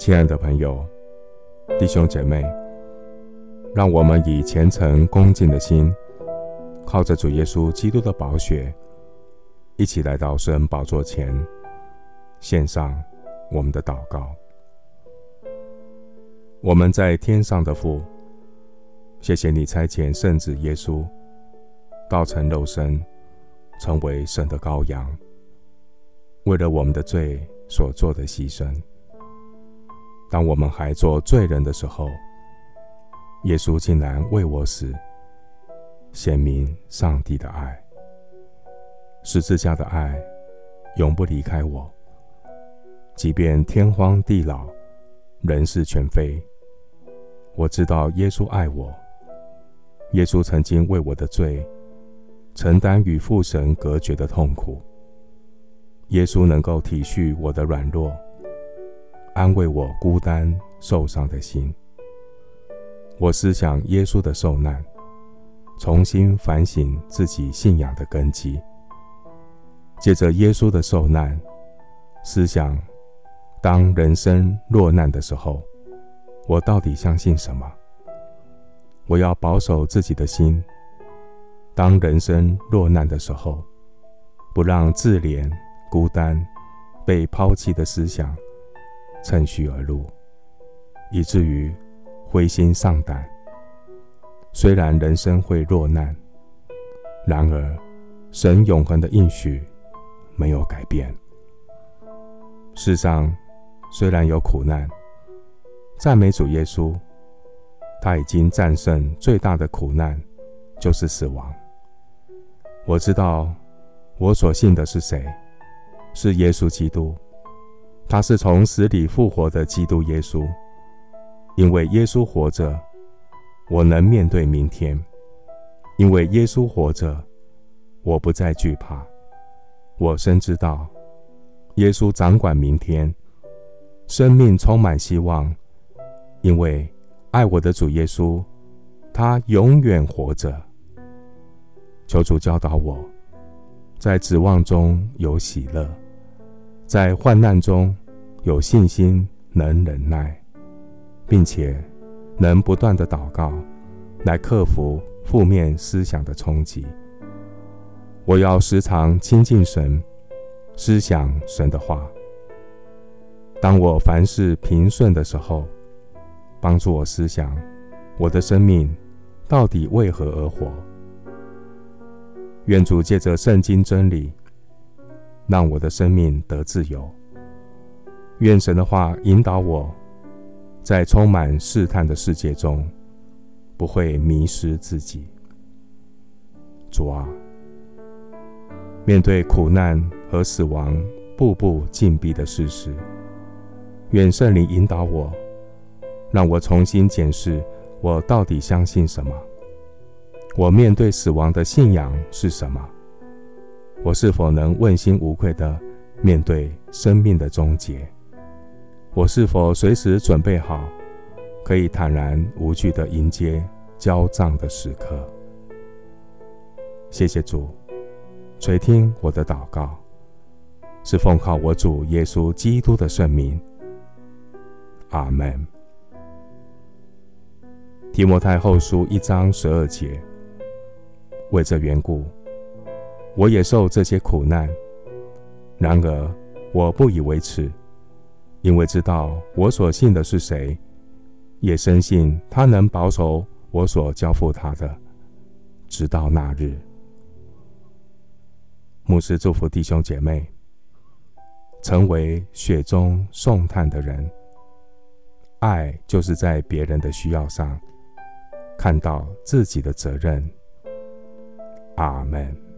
亲爱的朋友、弟兄姐妹，让我们以虔诚恭敬的心，靠着主耶稣基督的宝血，一起来到圣恩宝座前，献上我们的祷告。我们在天上的父，谢谢你差遣圣子耶稣，道成肉身，成为神的羔羊，为了我们的罪所做的牺牲。当我们还做罪人的时候，耶稣竟然为我死，显明上帝的爱。十字架的爱永不离开我，即便天荒地老，人事全非。我知道耶稣爱我，耶稣曾经为我的罪。承担与父神隔绝的痛苦，耶稣能够体恤我的软弱，安慰我孤单受伤的心。我思想耶稣的受难，重新反省自己信仰的根基。借着耶稣的受难，思想当人生落难的时候，我到底相信什么？我要保守自己的心。当人生落难的时候，不让自怜、孤单、被抛弃的思想趁虚而入，以至于灰心丧胆。虽然人生会落难，然而神永恒的应许没有改变。世上虽然有苦难，赞美主耶稣，他已经战胜最大的苦难，就是死亡。我知道，我所信的是谁？是耶稣基督。他是从死里复活的基督耶稣。因为耶稣活着，我能面对明天；因为耶稣活着，我不再惧怕。我深知道，耶稣掌管明天，生命充满希望。因为爱我的主耶稣，他永远活着。求主教导我，在指望中有喜乐，在患难中有信心，能忍耐，并且能不断的祷告，来克服负面思想的冲击。我要时常亲近神，思想神的话。当我凡事平顺的时候，帮助我思想我的生命到底为何而活。愿主借着圣经真理，让我的生命得自由。愿神的话引导我，在充满试探的世界中，不会迷失自己。主啊，面对苦难和死亡步步紧逼的事实，愿圣灵引导我，让我重新检视我到底相信什么。我面对死亡的信仰是什么？我是否能问心无愧地面对生命的终结？我是否随时准备好，可以坦然无惧地迎接交账的时刻？谢谢主，垂听我的祷告，是奉靠我主耶稣基督的圣名。阿门。提摩太后书一章十二节。为这缘故，我也受这些苦难。然而我不以为耻，因为知道我所信的是谁，也深信他能保守我所交付他的，直到那日。牧师祝福弟兄姐妹，成为雪中送炭的人。爱就是在别人的需要上，看到自己的责任。阿门。